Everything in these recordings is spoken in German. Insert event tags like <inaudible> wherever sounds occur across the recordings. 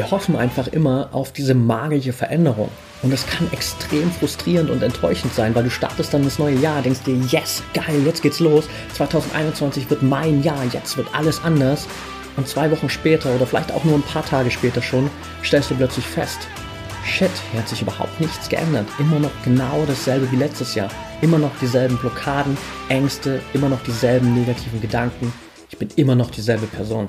wir hoffen einfach immer auf diese magische Veränderung. Und das kann extrem frustrierend und enttäuschend sein, weil du startest dann das neue Jahr, denkst dir, yes, geil, jetzt geht's los. 2021 wird mein Jahr, jetzt wird alles anders. Und zwei Wochen später oder vielleicht auch nur ein paar Tage später schon, stellst du plötzlich fest, shit, hier hat sich überhaupt nichts geändert. Immer noch genau dasselbe wie letztes Jahr. Immer noch dieselben Blockaden, Ängste, immer noch dieselben negativen Gedanken. Ich bin immer noch dieselbe Person.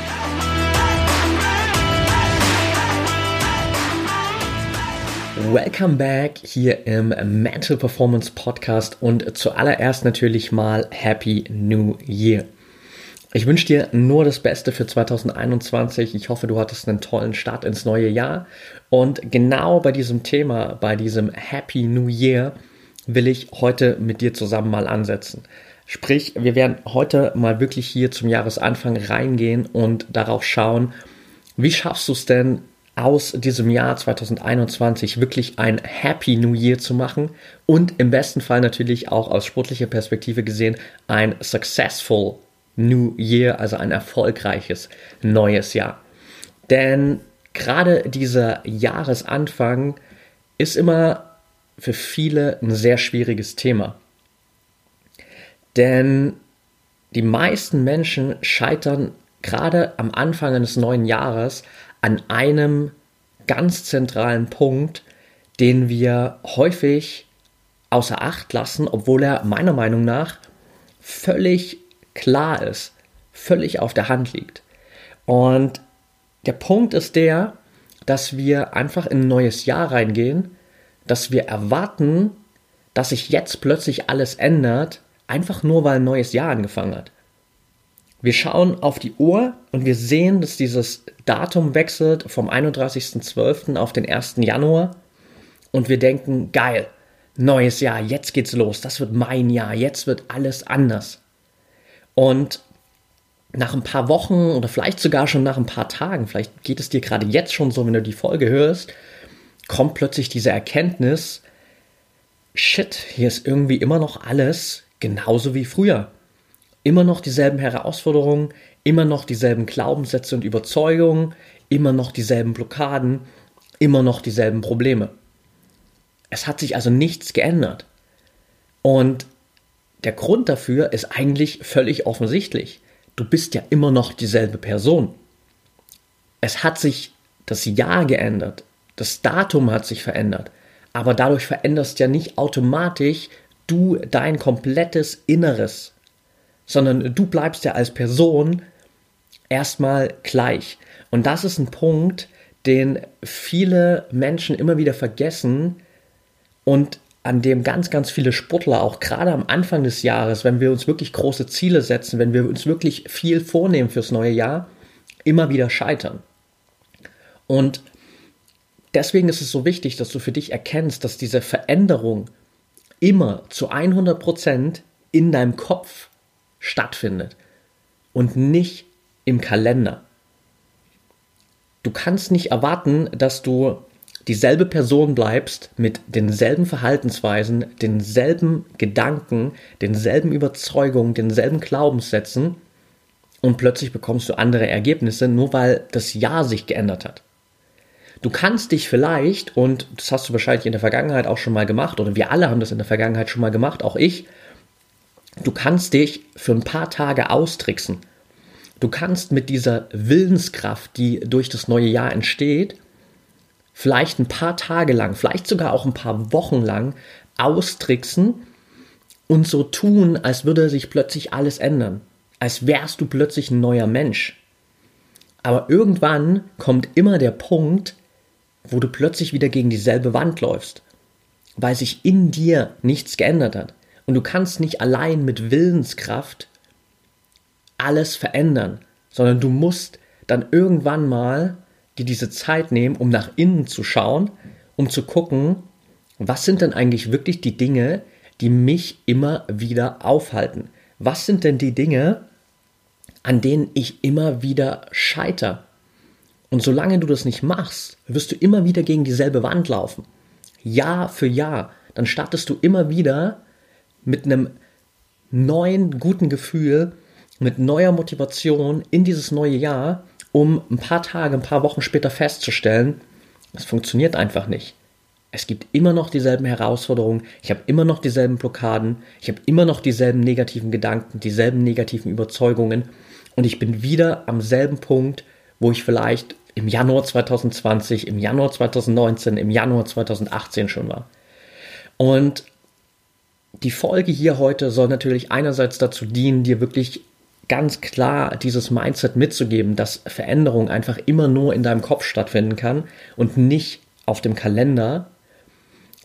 Welcome back hier im Mental Performance Podcast und zuallererst natürlich mal Happy New Year. Ich wünsche dir nur das Beste für 2021. Ich hoffe, du hattest einen tollen Start ins neue Jahr. Und genau bei diesem Thema, bei diesem Happy New Year, will ich heute mit dir zusammen mal ansetzen. Sprich, wir werden heute mal wirklich hier zum Jahresanfang reingehen und darauf schauen, wie schaffst du es denn, aus diesem Jahr 2021 wirklich ein Happy New Year zu machen und im besten Fall natürlich auch aus sportlicher Perspektive gesehen ein Successful New Year, also ein erfolgreiches neues Jahr. Denn gerade dieser Jahresanfang ist immer für viele ein sehr schwieriges Thema. Denn die meisten Menschen scheitern gerade am Anfang eines neuen Jahres an einem ganz zentralen Punkt, den wir häufig außer Acht lassen, obwohl er meiner Meinung nach völlig klar ist, völlig auf der Hand liegt. Und der Punkt ist der, dass wir einfach in ein neues Jahr reingehen, dass wir erwarten, dass sich jetzt plötzlich alles ändert, einfach nur weil ein neues Jahr angefangen hat. Wir schauen auf die Uhr und wir sehen, dass dieses Datum wechselt vom 31.12. auf den 1. Januar und wir denken, geil, neues Jahr, jetzt geht's los, das wird mein Jahr, jetzt wird alles anders. Und nach ein paar Wochen oder vielleicht sogar schon nach ein paar Tagen, vielleicht geht es dir gerade jetzt schon so, wenn du die Folge hörst, kommt plötzlich diese Erkenntnis, shit, hier ist irgendwie immer noch alles genauso wie früher immer noch dieselben Herausforderungen, immer noch dieselben Glaubenssätze und Überzeugungen, immer noch dieselben Blockaden, immer noch dieselben Probleme. Es hat sich also nichts geändert. Und der Grund dafür ist eigentlich völlig offensichtlich. Du bist ja immer noch dieselbe Person. Es hat sich das Jahr geändert, das Datum hat sich verändert, aber dadurch veränderst ja nicht automatisch du dein komplettes Inneres sondern du bleibst ja als Person erstmal gleich. Und das ist ein Punkt, den viele Menschen immer wieder vergessen und an dem ganz, ganz viele Sportler auch gerade am Anfang des Jahres, wenn wir uns wirklich große Ziele setzen, wenn wir uns wirklich viel vornehmen fürs neue Jahr, immer wieder scheitern. Und deswegen ist es so wichtig, dass du für dich erkennst, dass diese Veränderung immer zu 100 Prozent in deinem Kopf stattfindet und nicht im Kalender. Du kannst nicht erwarten, dass du dieselbe Person bleibst mit denselben Verhaltensweisen, denselben Gedanken, denselben Überzeugungen, denselben Glaubenssätzen und plötzlich bekommst du andere Ergebnisse, nur weil das Jahr sich geändert hat. Du kannst dich vielleicht, und das hast du wahrscheinlich in der Vergangenheit auch schon mal gemacht, oder wir alle haben das in der Vergangenheit schon mal gemacht, auch ich, Du kannst dich für ein paar Tage austricksen. Du kannst mit dieser Willenskraft, die durch das neue Jahr entsteht, vielleicht ein paar Tage lang, vielleicht sogar auch ein paar Wochen lang austricksen und so tun, als würde sich plötzlich alles ändern, als wärst du plötzlich ein neuer Mensch. Aber irgendwann kommt immer der Punkt, wo du plötzlich wieder gegen dieselbe Wand läufst, weil sich in dir nichts geändert hat. Und du kannst nicht allein mit Willenskraft alles verändern, sondern du musst dann irgendwann mal dir diese Zeit nehmen, um nach innen zu schauen, um zu gucken, was sind denn eigentlich wirklich die Dinge, die mich immer wieder aufhalten? Was sind denn die Dinge, an denen ich immer wieder scheiter? Und solange du das nicht machst, wirst du immer wieder gegen dieselbe Wand laufen. Jahr für Jahr. Dann startest du immer wieder mit einem neuen, guten Gefühl, mit neuer Motivation in dieses neue Jahr, um ein paar Tage, ein paar Wochen später festzustellen, es funktioniert einfach nicht. Es gibt immer noch dieselben Herausforderungen, ich habe immer noch dieselben Blockaden, ich habe immer noch dieselben negativen Gedanken, dieselben negativen Überzeugungen und ich bin wieder am selben Punkt, wo ich vielleicht im Januar 2020, im Januar 2019, im Januar 2018 schon war. Und die Folge hier heute soll natürlich einerseits dazu dienen, dir wirklich ganz klar dieses Mindset mitzugeben, dass Veränderung einfach immer nur in deinem Kopf stattfinden kann und nicht auf dem Kalender.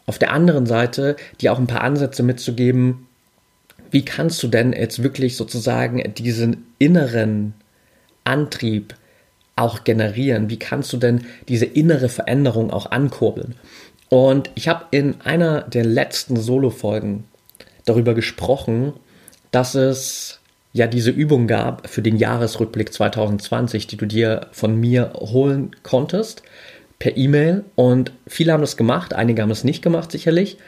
Auf der anderen Seite dir auch ein paar Ansätze mitzugeben, wie kannst du denn jetzt wirklich sozusagen diesen inneren Antrieb auch generieren? Wie kannst du denn diese innere Veränderung auch ankurbeln? Und ich habe in einer der letzten Solo-Folgen darüber gesprochen, dass es ja diese Übung gab für den Jahresrückblick 2020, die du dir von mir holen konntest per E-Mail. Und viele haben das gemacht, einige haben es nicht gemacht sicherlich.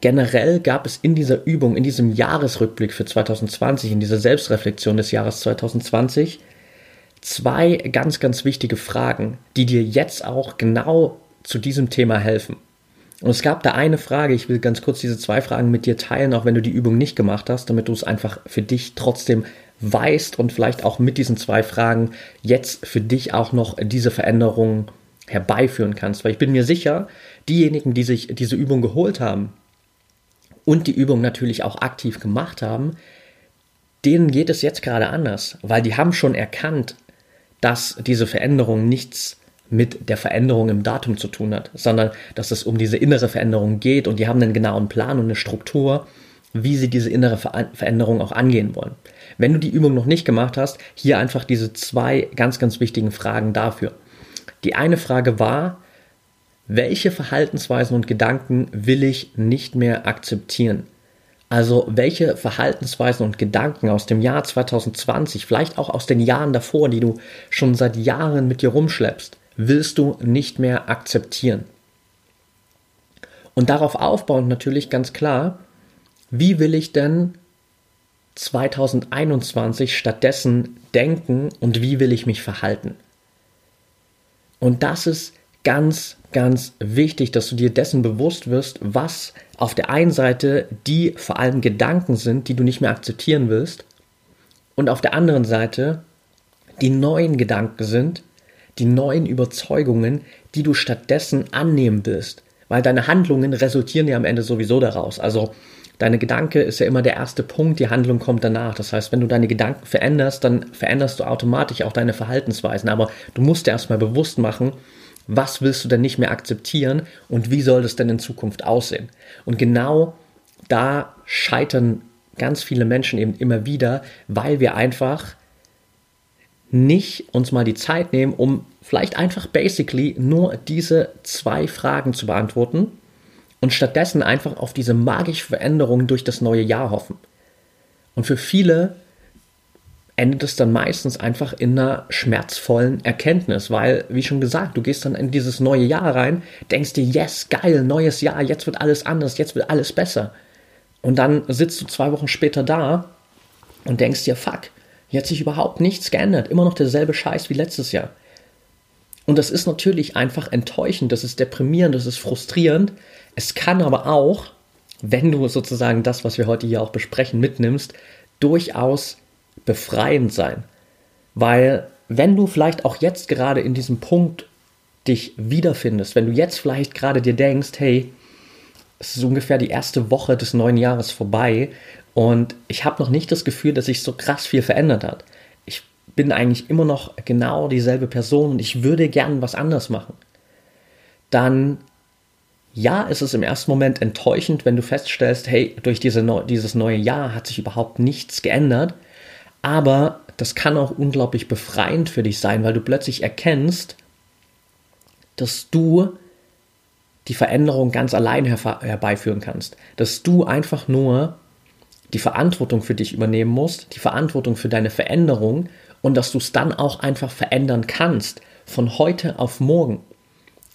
Generell gab es in dieser Übung, in diesem Jahresrückblick für 2020, in dieser Selbstreflexion des Jahres 2020, zwei ganz, ganz wichtige Fragen, die dir jetzt auch genau zu diesem Thema helfen. Und es gab da eine Frage, ich will ganz kurz diese zwei Fragen mit dir teilen, auch wenn du die Übung nicht gemacht hast, damit du es einfach für dich trotzdem weißt und vielleicht auch mit diesen zwei Fragen jetzt für dich auch noch diese Veränderungen herbeiführen kannst. Weil ich bin mir sicher, diejenigen, die sich diese Übung geholt haben und die Übung natürlich auch aktiv gemacht haben, denen geht es jetzt gerade anders, weil die haben schon erkannt, dass diese Veränderung nichts mit der Veränderung im Datum zu tun hat, sondern dass es um diese innere Veränderung geht und die haben einen genauen Plan und eine Struktur, wie sie diese innere Veränderung auch angehen wollen. Wenn du die Übung noch nicht gemacht hast, hier einfach diese zwei ganz, ganz wichtigen Fragen dafür. Die eine Frage war, welche Verhaltensweisen und Gedanken will ich nicht mehr akzeptieren? Also welche Verhaltensweisen und Gedanken aus dem Jahr 2020, vielleicht auch aus den Jahren davor, die du schon seit Jahren mit dir rumschleppst, willst du nicht mehr akzeptieren. Und darauf aufbauend natürlich ganz klar, wie will ich denn 2021 stattdessen denken und wie will ich mich verhalten? Und das ist ganz, ganz wichtig, dass du dir dessen bewusst wirst, was auf der einen Seite die vor allem Gedanken sind, die du nicht mehr akzeptieren willst, und auf der anderen Seite die neuen Gedanken sind, die neuen Überzeugungen, die du stattdessen annehmen willst. Weil deine Handlungen resultieren ja am Ende sowieso daraus. Also deine Gedanke ist ja immer der erste Punkt, die Handlung kommt danach. Das heißt, wenn du deine Gedanken veränderst, dann veränderst du automatisch auch deine Verhaltensweisen. Aber du musst dir erstmal bewusst machen, was willst du denn nicht mehr akzeptieren und wie soll das denn in Zukunft aussehen? Und genau da scheitern ganz viele Menschen eben immer wieder, weil wir einfach nicht uns mal die Zeit nehmen, um vielleicht einfach basically nur diese zwei Fragen zu beantworten und stattdessen einfach auf diese magische Veränderung durch das neue Jahr hoffen. Und für viele endet es dann meistens einfach in einer schmerzvollen Erkenntnis, weil, wie schon gesagt, du gehst dann in dieses neue Jahr rein, denkst dir, yes, geil, neues Jahr, jetzt wird alles anders, jetzt wird alles besser. Und dann sitzt du zwei Wochen später da und denkst dir, fuck, hier hat sich überhaupt nichts geändert. Immer noch derselbe Scheiß wie letztes Jahr. Und das ist natürlich einfach enttäuschend, das ist deprimierend, das ist frustrierend. Es kann aber auch, wenn du sozusagen das, was wir heute hier auch besprechen, mitnimmst, durchaus befreiend sein. Weil wenn du vielleicht auch jetzt gerade in diesem Punkt dich wiederfindest, wenn du jetzt vielleicht gerade dir denkst, hey, es ist ungefähr die erste Woche des neuen Jahres vorbei und ich habe noch nicht das Gefühl, dass sich so krass viel verändert hat. Ich bin eigentlich immer noch genau dieselbe Person und ich würde gern was anders machen. Dann, ja, ist es im ersten Moment enttäuschend, wenn du feststellst, hey, durch diese, dieses neue Jahr hat sich überhaupt nichts geändert. Aber das kann auch unglaublich befreiend für dich sein, weil du plötzlich erkennst, dass du die Veränderung ganz allein herbeiführen kannst. Dass du einfach nur die Verantwortung für dich übernehmen musst, die Verantwortung für deine Veränderung und dass du es dann auch einfach verändern kannst, von heute auf morgen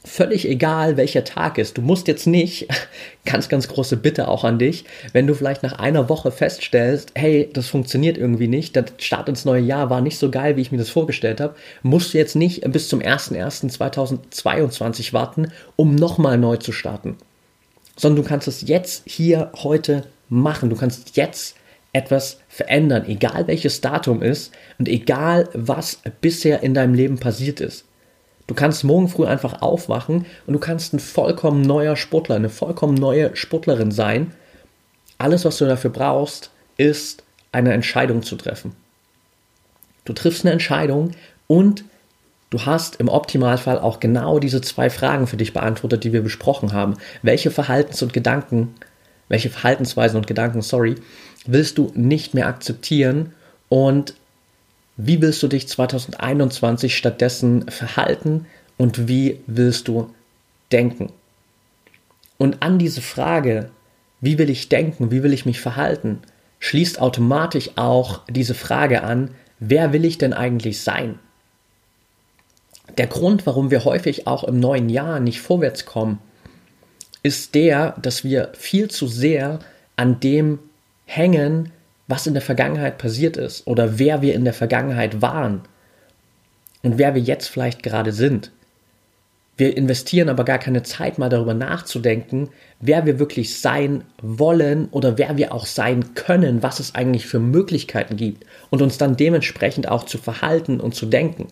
völlig egal, welcher Tag ist. Du musst jetzt nicht, <laughs> ganz, ganz große Bitte auch an dich, wenn du vielleicht nach einer Woche feststellst, hey, das funktioniert irgendwie nicht, der Start ins neue Jahr war nicht so geil, wie ich mir das vorgestellt habe, musst du jetzt nicht bis zum 01.01.2022 warten, um nochmal neu zu starten. Sondern du kannst es jetzt, hier, heute machen. Du kannst jetzt etwas verändern, egal welches Datum ist und egal was bisher in deinem Leben passiert ist. Du kannst morgen früh einfach aufwachen und du kannst ein vollkommen neuer Sportler, eine vollkommen neue Sportlerin sein. Alles, was du dafür brauchst, ist eine Entscheidung zu treffen. Du triffst eine Entscheidung und du hast im Optimalfall auch genau diese zwei Fragen für dich beantwortet, die wir besprochen haben. Welche Verhaltens- und Gedanken, welche Verhaltensweisen und Gedanken, sorry, willst du nicht mehr akzeptieren und wie willst du dich 2021 stattdessen verhalten und wie willst du denken? Und an diese Frage, wie will ich denken, wie will ich mich verhalten, schließt automatisch auch diese Frage an, wer will ich denn eigentlich sein? Der Grund, warum wir häufig auch im neuen Jahr nicht vorwärts kommen, ist der, dass wir viel zu sehr an dem hängen, was in der Vergangenheit passiert ist oder wer wir in der Vergangenheit waren und wer wir jetzt vielleicht gerade sind. Wir investieren aber gar keine Zeit mal darüber nachzudenken, wer wir wirklich sein wollen oder wer wir auch sein können, was es eigentlich für Möglichkeiten gibt und uns dann dementsprechend auch zu verhalten und zu denken.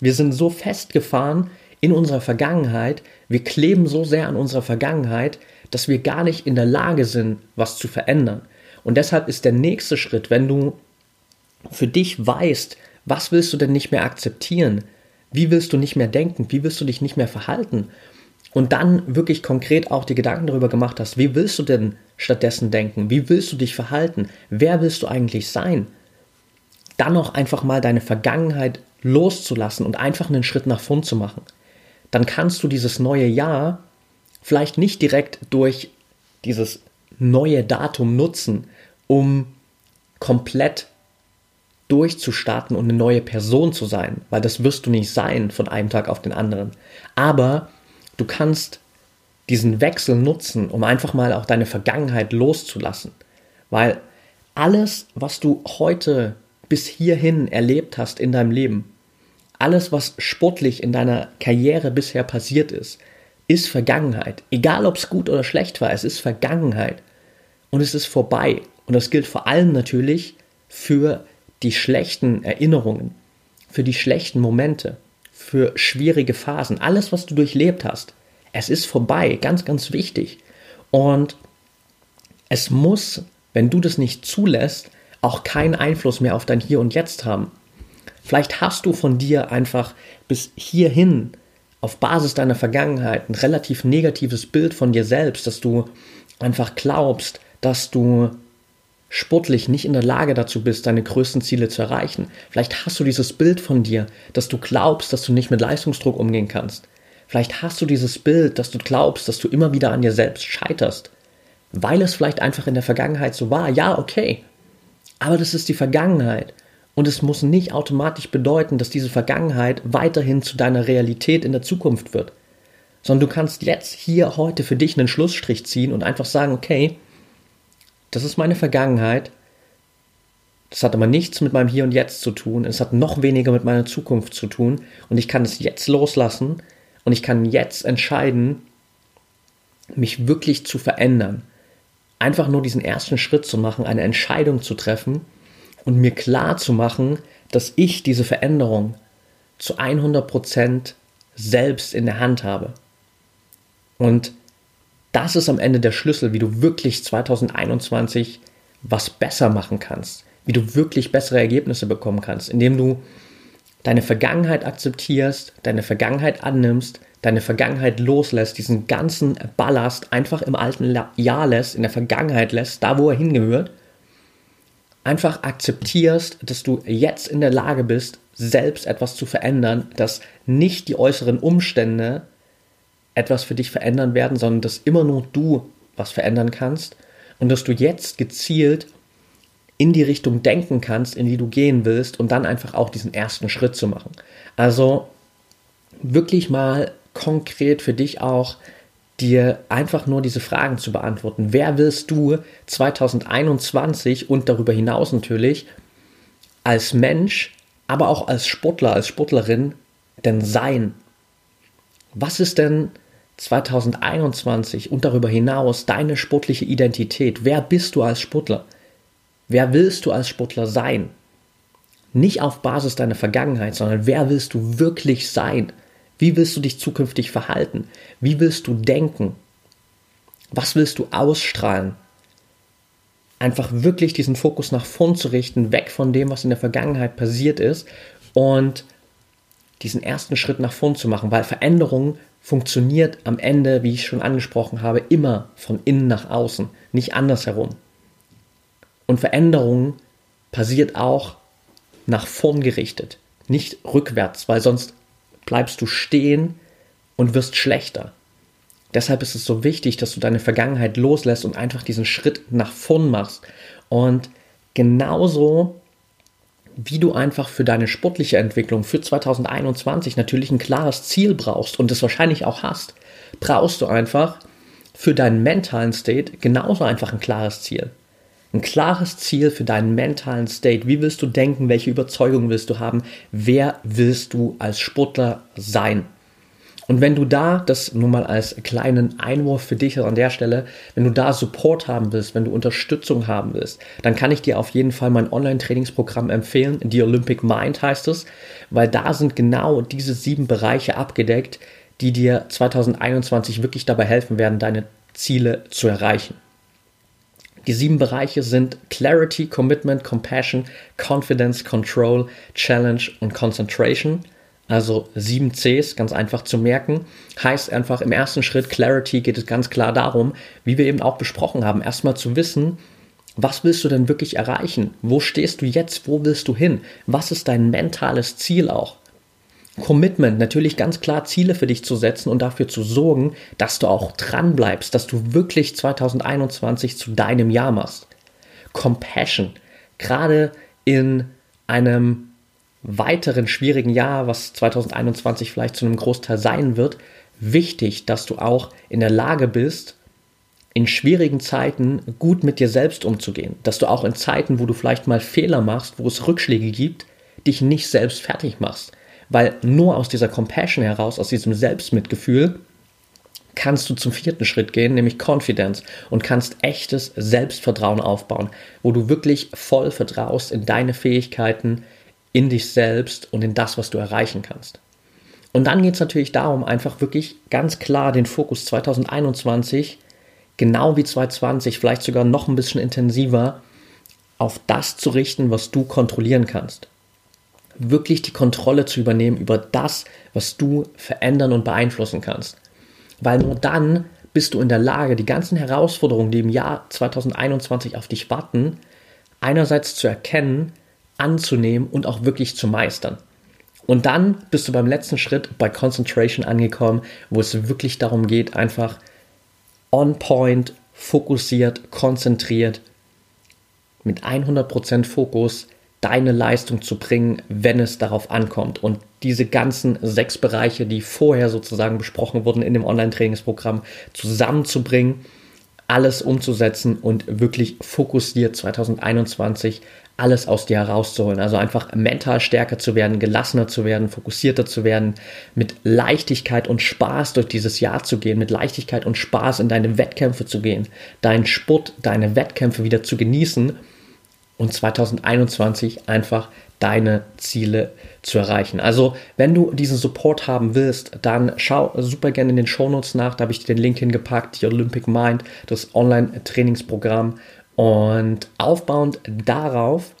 Wir sind so festgefahren in unserer Vergangenheit, wir kleben so sehr an unserer Vergangenheit, dass wir gar nicht in der Lage sind, was zu verändern. Und deshalb ist der nächste Schritt, wenn du für dich weißt, was willst du denn nicht mehr akzeptieren? Wie willst du nicht mehr denken? Wie willst du dich nicht mehr verhalten? Und dann wirklich konkret auch die Gedanken darüber gemacht hast, wie willst du denn stattdessen denken? Wie willst du dich verhalten? Wer willst du eigentlich sein? Dann auch einfach mal deine Vergangenheit loszulassen und einfach einen Schritt nach vorn zu machen. Dann kannst du dieses neue Jahr vielleicht nicht direkt durch dieses neue Datum nutzen, um komplett durchzustarten und eine neue Person zu sein, weil das wirst du nicht sein von einem Tag auf den anderen. Aber du kannst diesen Wechsel nutzen, um einfach mal auch deine Vergangenheit loszulassen, weil alles, was du heute bis hierhin erlebt hast in deinem Leben, alles, was sportlich in deiner Karriere bisher passiert ist, ist Vergangenheit. Egal ob es gut oder schlecht war, es ist Vergangenheit und es ist vorbei. Und das gilt vor allem natürlich für die schlechten Erinnerungen, für die schlechten Momente, für schwierige Phasen, alles, was du durchlebt hast. Es ist vorbei, ganz, ganz wichtig. Und es muss, wenn du das nicht zulässt, auch keinen Einfluss mehr auf dein Hier und Jetzt haben. Vielleicht hast du von dir einfach bis hierhin auf Basis deiner Vergangenheit ein relativ negatives Bild von dir selbst, dass du einfach glaubst, dass du sportlich nicht in der Lage dazu bist, deine größten Ziele zu erreichen. Vielleicht hast du dieses Bild von dir, dass du glaubst, dass du nicht mit Leistungsdruck umgehen kannst. Vielleicht hast du dieses Bild, dass du glaubst, dass du immer wieder an dir selbst scheiterst, weil es vielleicht einfach in der Vergangenheit so war. Ja, okay. Aber das ist die Vergangenheit. Und es muss nicht automatisch bedeuten, dass diese Vergangenheit weiterhin zu deiner Realität in der Zukunft wird. Sondern du kannst jetzt hier heute für dich einen Schlussstrich ziehen und einfach sagen, okay, das ist meine Vergangenheit. Das hat aber nichts mit meinem Hier und Jetzt zu tun. Es hat noch weniger mit meiner Zukunft zu tun. Und ich kann es jetzt loslassen und ich kann jetzt entscheiden, mich wirklich zu verändern. Einfach nur diesen ersten Schritt zu machen, eine Entscheidung zu treffen und mir klar zu machen, dass ich diese Veränderung zu 100% selbst in der Hand habe. Und das ist am Ende der Schlüssel, wie du wirklich 2021 was besser machen kannst, wie du wirklich bessere Ergebnisse bekommen kannst, indem du deine Vergangenheit akzeptierst, deine Vergangenheit annimmst, deine Vergangenheit loslässt, diesen ganzen Ballast einfach im alten Jahr lässt, in der Vergangenheit lässt, da wo er hingehört einfach akzeptierst, dass du jetzt in der Lage bist, selbst etwas zu verändern, dass nicht die äußeren Umstände etwas für dich verändern werden, sondern dass immer nur du was verändern kannst und dass du jetzt gezielt in die Richtung denken kannst, in die du gehen willst und dann einfach auch diesen ersten Schritt zu machen. Also wirklich mal konkret für dich auch dir einfach nur diese Fragen zu beantworten. Wer willst du 2021 und darüber hinaus natürlich als Mensch, aber auch als Sportler, als Sportlerin denn sein? Was ist denn 2021 und darüber hinaus deine sportliche Identität? Wer bist du als Sportler? Wer willst du als Sportler sein? Nicht auf Basis deiner Vergangenheit, sondern wer willst du wirklich sein? Wie willst du dich zukünftig verhalten? Wie willst du denken? Was willst du ausstrahlen? Einfach wirklich diesen Fokus nach vorn zu richten, weg von dem, was in der Vergangenheit passiert ist und diesen ersten Schritt nach vorn zu machen, weil Veränderung funktioniert am Ende, wie ich schon angesprochen habe, immer von innen nach außen, nicht andersherum. Und Veränderung passiert auch nach vorn gerichtet, nicht rückwärts, weil sonst bleibst du stehen und wirst schlechter. Deshalb ist es so wichtig, dass du deine Vergangenheit loslässt und einfach diesen Schritt nach vorn machst. Und genauso wie du einfach für deine sportliche Entwicklung für 2021 natürlich ein klares Ziel brauchst und es wahrscheinlich auch hast, brauchst du einfach für deinen mentalen State genauso einfach ein klares Ziel. Ein klares Ziel für deinen mentalen State. Wie willst du denken? Welche Überzeugungen willst du haben? Wer willst du als Sportler sein? Und wenn du da, das nur mal als kleinen Einwurf für dich an der Stelle, wenn du da Support haben willst, wenn du Unterstützung haben willst, dann kann ich dir auf jeden Fall mein Online-Trainingsprogramm empfehlen. The Olympic Mind heißt es, weil da sind genau diese sieben Bereiche abgedeckt, die dir 2021 wirklich dabei helfen werden, deine Ziele zu erreichen. Die sieben Bereiche sind Clarity, Commitment, Compassion, Confidence, Control, Challenge und Concentration. Also sieben Cs, ganz einfach zu merken. Heißt einfach im ersten Schritt Clarity geht es ganz klar darum, wie wir eben auch besprochen haben, erstmal zu wissen, was willst du denn wirklich erreichen? Wo stehst du jetzt? Wo willst du hin? Was ist dein mentales Ziel auch? Commitment, natürlich ganz klar Ziele für dich zu setzen und dafür zu sorgen, dass du auch dran bleibst, dass du wirklich 2021 zu deinem Jahr machst. Compassion, gerade in einem weiteren schwierigen Jahr, was 2021 vielleicht zu einem Großteil sein wird, wichtig, dass du auch in der Lage bist, in schwierigen Zeiten gut mit dir selbst umzugehen, dass du auch in Zeiten, wo du vielleicht mal Fehler machst, wo es Rückschläge gibt, dich nicht selbst fertig machst, weil nur aus dieser Compassion heraus, aus diesem Selbstmitgefühl, kannst du zum vierten Schritt gehen, nämlich Confidence und kannst echtes Selbstvertrauen aufbauen, wo du wirklich voll vertraust in deine Fähigkeiten, in dich selbst und in das, was du erreichen kannst. Und dann geht es natürlich darum, einfach wirklich ganz klar den Fokus 2021, genau wie 2020, vielleicht sogar noch ein bisschen intensiver, auf das zu richten, was du kontrollieren kannst wirklich die Kontrolle zu übernehmen über das, was du verändern und beeinflussen kannst. Weil nur dann bist du in der Lage, die ganzen Herausforderungen, die im Jahr 2021 auf dich warten, einerseits zu erkennen, anzunehmen und auch wirklich zu meistern. Und dann bist du beim letzten Schritt bei Concentration angekommen, wo es wirklich darum geht, einfach on point, fokussiert, konzentriert, mit 100% Fokus deine Leistung zu bringen, wenn es darauf ankommt. Und diese ganzen sechs Bereiche, die vorher sozusagen besprochen wurden in dem Online-Trainingsprogramm, zusammenzubringen, alles umzusetzen und wirklich fokussiert 2021 alles aus dir herauszuholen. Also einfach mental stärker zu werden, gelassener zu werden, fokussierter zu werden, mit Leichtigkeit und Spaß durch dieses Jahr zu gehen, mit Leichtigkeit und Spaß in deine Wettkämpfe zu gehen, deinen Sport, deine Wettkämpfe wieder zu genießen und 2021 einfach deine Ziele zu erreichen. Also, wenn du diesen Support haben willst, dann schau super gerne in den Shownotes nach. Da habe ich dir den Link hingepackt, die Olympic Mind, das Online-Trainingsprogramm. Und aufbauend darauf,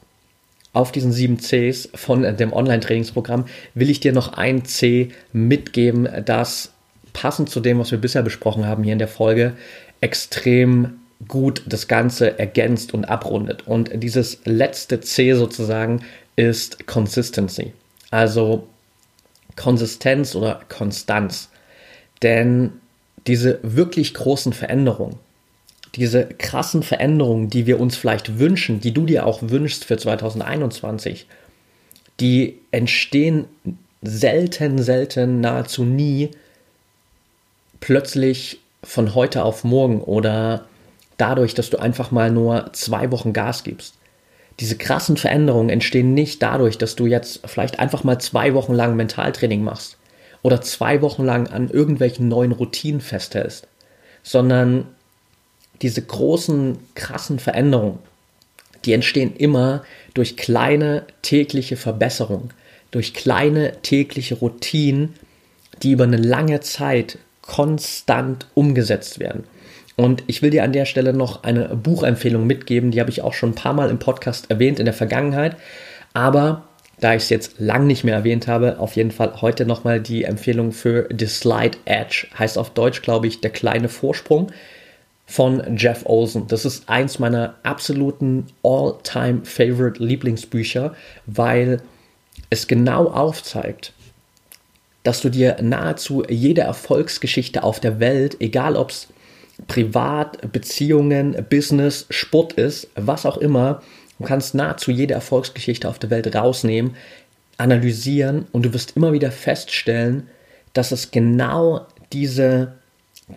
auf diesen sieben Cs von dem Online-Trainingsprogramm, will ich dir noch ein C mitgeben, das passend zu dem, was wir bisher besprochen haben hier in der Folge, extrem gut das Ganze ergänzt und abrundet. Und dieses letzte C sozusagen ist Consistency. Also Konsistenz oder Konstanz. Denn diese wirklich großen Veränderungen, diese krassen Veränderungen, die wir uns vielleicht wünschen, die du dir auch wünschst für 2021, die entstehen selten, selten, nahezu nie plötzlich von heute auf morgen oder dadurch, dass du einfach mal nur zwei Wochen Gas gibst. Diese krassen Veränderungen entstehen nicht dadurch, dass du jetzt vielleicht einfach mal zwei Wochen lang Mentaltraining machst oder zwei Wochen lang an irgendwelchen neuen Routinen festhältst, sondern diese großen, krassen Veränderungen, die entstehen immer durch kleine tägliche Verbesserungen, durch kleine tägliche Routinen, die über eine lange Zeit konstant umgesetzt werden. Und ich will dir an der Stelle noch eine Buchempfehlung mitgeben, die habe ich auch schon ein paar Mal im Podcast erwähnt in der Vergangenheit. Aber da ich es jetzt lang nicht mehr erwähnt habe, auf jeden Fall heute nochmal die Empfehlung für The Slide Edge. Heißt auf Deutsch, glaube ich, der kleine Vorsprung von Jeff Olsen. Das ist eins meiner absoluten all-time favorite Lieblingsbücher, weil es genau aufzeigt, dass du dir nahezu jede Erfolgsgeschichte auf der Welt, egal ob es privat, Beziehungen, Business, Sport ist, was auch immer, du kannst nahezu jede Erfolgsgeschichte auf der Welt rausnehmen, analysieren und du wirst immer wieder feststellen, dass es genau diese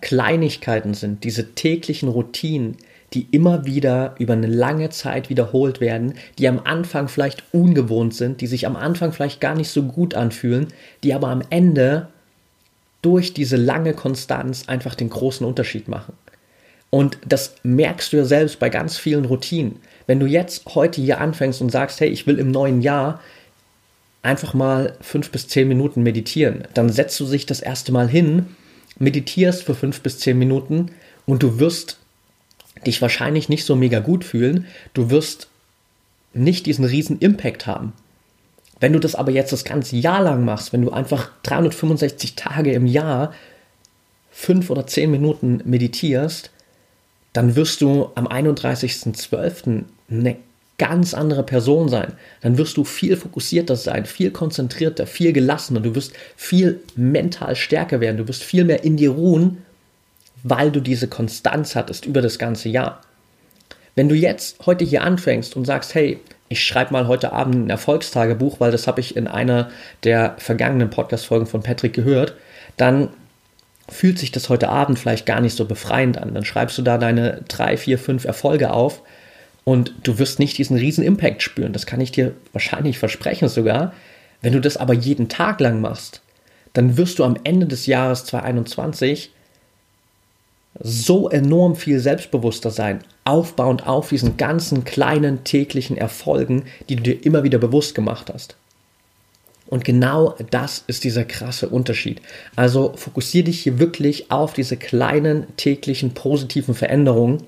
Kleinigkeiten sind, diese täglichen Routinen, die immer wieder über eine lange Zeit wiederholt werden, die am Anfang vielleicht ungewohnt sind, die sich am Anfang vielleicht gar nicht so gut anfühlen, die aber am Ende durch diese lange Konstanz einfach den großen Unterschied machen. Und das merkst du ja selbst bei ganz vielen Routinen. Wenn du jetzt heute hier anfängst und sagst, hey, ich will im neuen Jahr einfach mal fünf bis zehn Minuten meditieren, dann setzt du dich das erste Mal hin, meditierst für fünf bis zehn Minuten und du wirst dich wahrscheinlich nicht so mega gut fühlen. Du wirst nicht diesen riesen Impact haben. Wenn du das aber jetzt das ganze Jahr lang machst, wenn du einfach 365 Tage im Jahr fünf oder zehn Minuten meditierst, dann wirst du am 31.12. eine ganz andere Person sein. Dann wirst du viel fokussierter sein, viel konzentrierter, viel gelassener. Du wirst viel mental stärker werden. Du wirst viel mehr in dir ruhen weil du diese Konstanz hattest über das ganze Jahr. Wenn du jetzt heute hier anfängst und sagst, hey, ich schreibe mal heute Abend ein Erfolgstagebuch, weil das habe ich in einer der vergangenen Podcast-Folgen von Patrick gehört, dann fühlt sich das heute Abend vielleicht gar nicht so befreiend an. Dann schreibst du da deine drei, vier, fünf Erfolge auf und du wirst nicht diesen riesen Impact spüren. Das kann ich dir wahrscheinlich versprechen sogar. Wenn du das aber jeden Tag lang machst, dann wirst du am Ende des Jahres 2021 so enorm viel selbstbewusster sein, aufbauend auf diesen ganzen kleinen täglichen Erfolgen, die du dir immer wieder bewusst gemacht hast. Und genau das ist dieser krasse Unterschied. Also fokussiere dich hier wirklich auf diese kleinen täglichen positiven Veränderungen.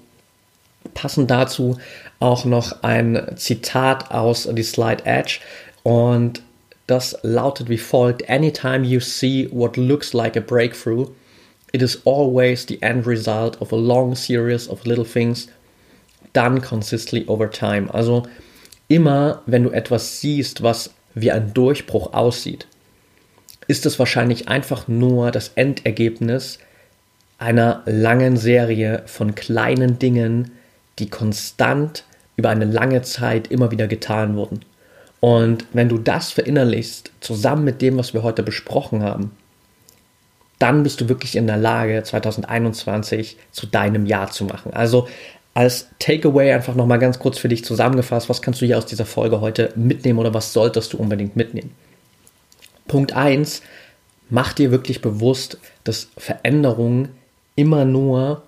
Passend dazu auch noch ein Zitat aus The Slide Edge und das lautet wie folgt: Anytime you see what looks like a breakthrough, It is always the end result of a long series of little things done consistently over time. Also immer, wenn du etwas siehst, was wie ein Durchbruch aussieht, ist es wahrscheinlich einfach nur das Endergebnis einer langen Serie von kleinen Dingen, die konstant über eine lange Zeit immer wieder getan wurden. Und wenn du das verinnerlichst, zusammen mit dem, was wir heute besprochen haben, dann bist du wirklich in der Lage, 2021 zu deinem Jahr zu machen. Also als Takeaway einfach nochmal ganz kurz für dich zusammengefasst, was kannst du hier aus dieser Folge heute mitnehmen oder was solltest du unbedingt mitnehmen? Punkt 1, mach dir wirklich bewusst, dass Veränderung immer nur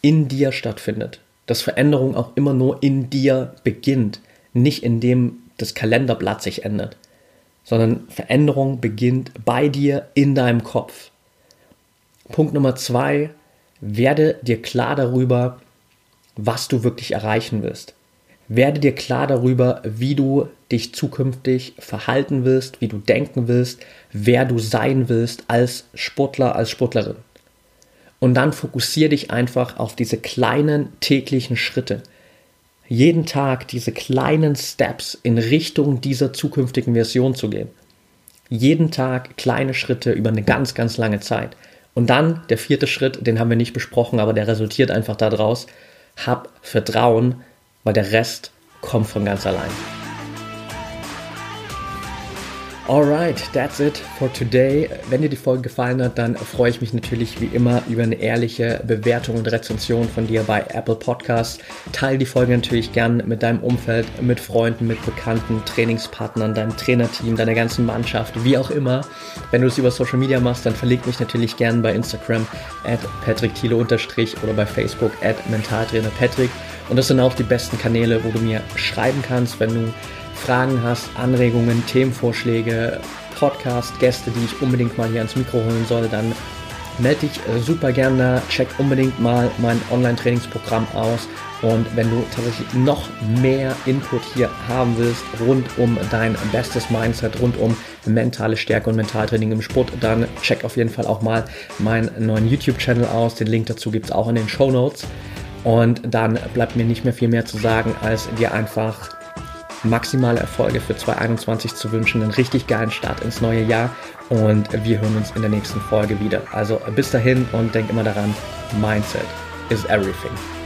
in dir stattfindet. Dass Veränderung auch immer nur in dir beginnt, nicht indem das Kalenderblatt sich ändert, sondern Veränderung beginnt bei dir in deinem Kopf. Punkt Nummer zwei, werde dir klar darüber, was du wirklich erreichen willst. Werde dir klar darüber, wie du dich zukünftig verhalten willst, wie du denken willst, wer du sein willst als Sportler, als Sportlerin. Und dann fokussiere dich einfach auf diese kleinen täglichen Schritte. Jeden Tag diese kleinen Steps in Richtung dieser zukünftigen Version zu gehen. Jeden Tag kleine Schritte über eine ganz, ganz lange Zeit. Und dann der vierte Schritt, den haben wir nicht besprochen, aber der resultiert einfach daraus. Hab Vertrauen, weil der Rest kommt von ganz allein. Alright, that's it for today. Wenn dir die Folge gefallen hat, dann freue ich mich natürlich wie immer über eine ehrliche Bewertung und Rezension von dir bei Apple Podcasts. Teil die Folge natürlich gern mit deinem Umfeld, mit Freunden, mit Bekannten, Trainingspartnern, deinem Trainerteam, deiner ganzen Mannschaft, wie auch immer. Wenn du es über Social Media machst, dann verlinke mich natürlich gern bei Instagram at patrickthiele- oder bei Facebook at mentaltrainerpatrick. Und das sind auch die besten Kanäle, wo du mir schreiben kannst, wenn du Fragen hast, Anregungen, Themenvorschläge, Podcast, Gäste, die ich unbedingt mal hier ans Mikro holen soll, dann melde dich äh, super gerne, check unbedingt mal mein Online-Trainingsprogramm aus. Und wenn du tatsächlich noch mehr Input hier haben willst, rund um dein bestes Mindset, rund um mentale Stärke und Mentaltraining im Sport, dann check auf jeden Fall auch mal meinen neuen YouTube-Channel aus. Den Link dazu gibt es auch in den Show Notes. Und dann bleibt mir nicht mehr viel mehr zu sagen, als dir einfach maximale Erfolge für 2021 zu wünschen, einen richtig geilen Start ins neue Jahr und wir hören uns in der nächsten Folge wieder. Also bis dahin und denk immer daran, Mindset is everything.